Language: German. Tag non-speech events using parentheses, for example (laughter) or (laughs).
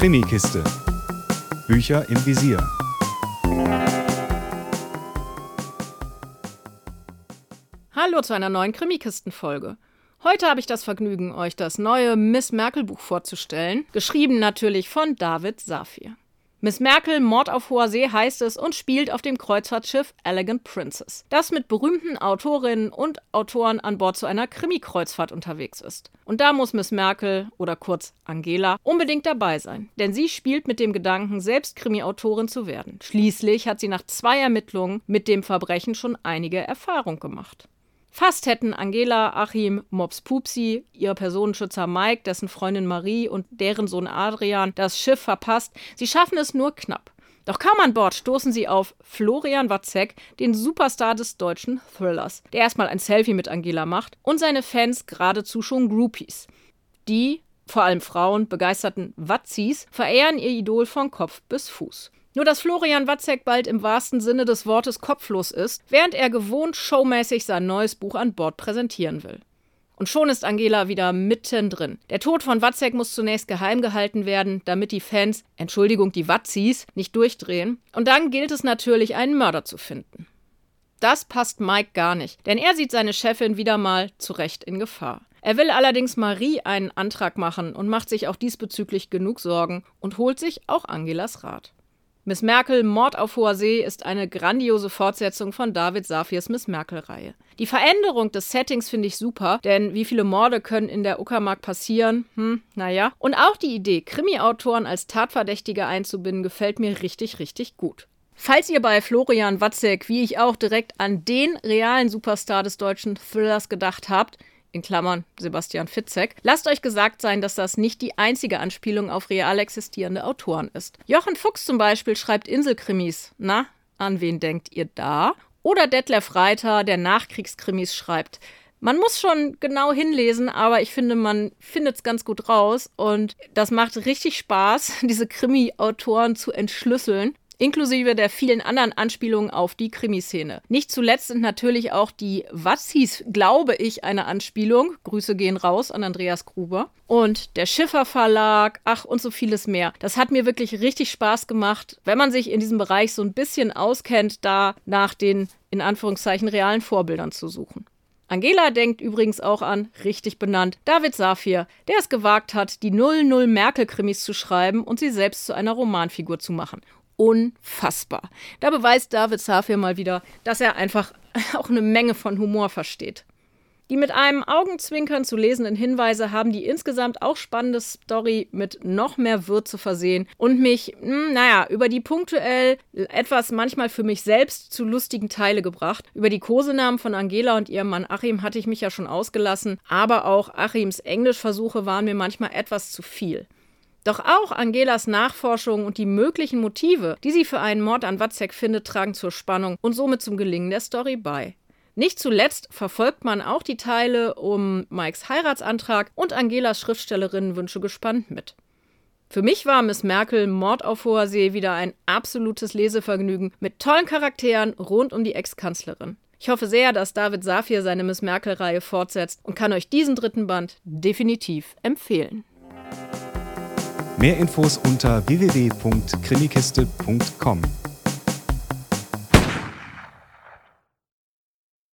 Krimikiste. Bücher im Visier. Hallo zu einer neuen Krimikisten-Folge. Heute habe ich das Vergnügen, euch das neue Miss Merkel-Buch vorzustellen, geschrieben natürlich von David Safir. Miss Merkel, Mord auf hoher See heißt es und spielt auf dem Kreuzfahrtschiff Elegant Princess, das mit berühmten Autorinnen und Autoren an Bord zu einer Krimi-Kreuzfahrt unterwegs ist. Und da muss Miss Merkel, oder kurz Angela, unbedingt dabei sein, denn sie spielt mit dem Gedanken, selbst Krimi-Autorin zu werden. Schließlich hat sie nach zwei Ermittlungen mit dem Verbrechen schon einige Erfahrung gemacht. Fast hätten Angela, Achim, Mops Pupsi, ihr Personenschützer Mike, dessen Freundin Marie und deren Sohn Adrian das Schiff verpasst. Sie schaffen es nur knapp. Doch kaum an Bord stoßen sie auf Florian Watzek, den Superstar des deutschen Thrillers, der erstmal ein Selfie mit Angela macht und seine Fans geradezu schon Groupies. Die, vor allem Frauen, begeisterten Watzis verehren ihr Idol von Kopf bis Fuß. Nur dass Florian Watzek bald im wahrsten Sinne des Wortes kopflos ist, während er gewohnt showmäßig sein neues Buch an Bord präsentieren will. Und schon ist Angela wieder mittendrin. Der Tod von Watzek muss zunächst geheim gehalten werden, damit die Fans, Entschuldigung, die Watzis, nicht durchdrehen. Und dann gilt es natürlich, einen Mörder zu finden. Das passt Mike gar nicht, denn er sieht seine Chefin wieder mal zu Recht in Gefahr. Er will allerdings Marie einen Antrag machen und macht sich auch diesbezüglich genug Sorgen und holt sich auch Angelas Rat. Miss Merkel, Mord auf hoher See ist eine grandiose Fortsetzung von David Safirs Miss Merkel-Reihe. Die Veränderung des Settings finde ich super, denn wie viele Morde können in der Uckermark passieren? Hm, naja. Und auch die Idee, Krimi-Autoren als Tatverdächtige einzubinden, gefällt mir richtig, richtig gut. Falls ihr bei Florian Watzek, wie ich auch, direkt an den realen Superstar des deutschen Thrillers gedacht habt, in Klammern Sebastian Fitzek. Lasst euch gesagt sein, dass das nicht die einzige Anspielung auf real existierende Autoren ist. Jochen Fuchs zum Beispiel schreibt Inselkrimis. Na, an wen denkt ihr da? Oder Detlef Reiter, der Nachkriegskrimis schreibt. Man muss schon genau hinlesen, aber ich finde, man findet es ganz gut raus und das macht richtig Spaß, (laughs) diese Krimi-Autoren zu entschlüsseln inklusive der vielen anderen Anspielungen auf die Krimiszene. Nicht zuletzt sind natürlich auch die hieß, glaube ich, eine Anspielung. Grüße gehen raus an Andreas Gruber. Und der Schiffer Verlag, ach und so vieles mehr. Das hat mir wirklich richtig Spaß gemacht, wenn man sich in diesem Bereich so ein bisschen auskennt, da nach den in Anführungszeichen realen Vorbildern zu suchen. Angela denkt übrigens auch an, richtig benannt, David Safir, der es gewagt hat, die 00 Merkel-Krimis zu schreiben und sie selbst zu einer Romanfigur zu machen unfassbar. Da beweist David Safir mal wieder, dass er einfach (laughs) auch eine Menge von Humor versteht. Die mit einem Augenzwinkern zu lesenden Hinweise haben die insgesamt auch spannende Story mit noch mehr Würze versehen und mich, hm, naja, über die punktuell etwas manchmal für mich selbst zu lustigen Teile gebracht. Über die Kosenamen von Angela und ihrem Mann Achim hatte ich mich ja schon ausgelassen, aber auch Achims Englischversuche waren mir manchmal etwas zu viel. Doch auch Angelas Nachforschungen und die möglichen Motive, die sie für einen Mord an Watzek findet, tragen zur Spannung und somit zum Gelingen der Story bei. Nicht zuletzt verfolgt man auch die Teile um Mikes Heiratsantrag und Angelas Schriftstellerinnenwünsche gespannt mit. Für mich war Miss Merkel Mord auf hoher See wieder ein absolutes Lesevergnügen mit tollen Charakteren rund um die Ex-Kanzlerin. Ich hoffe sehr, dass David Safir seine Miss Merkel-Reihe fortsetzt und kann euch diesen dritten Band definitiv empfehlen. Mehr Infos unter www.krimikiste.com.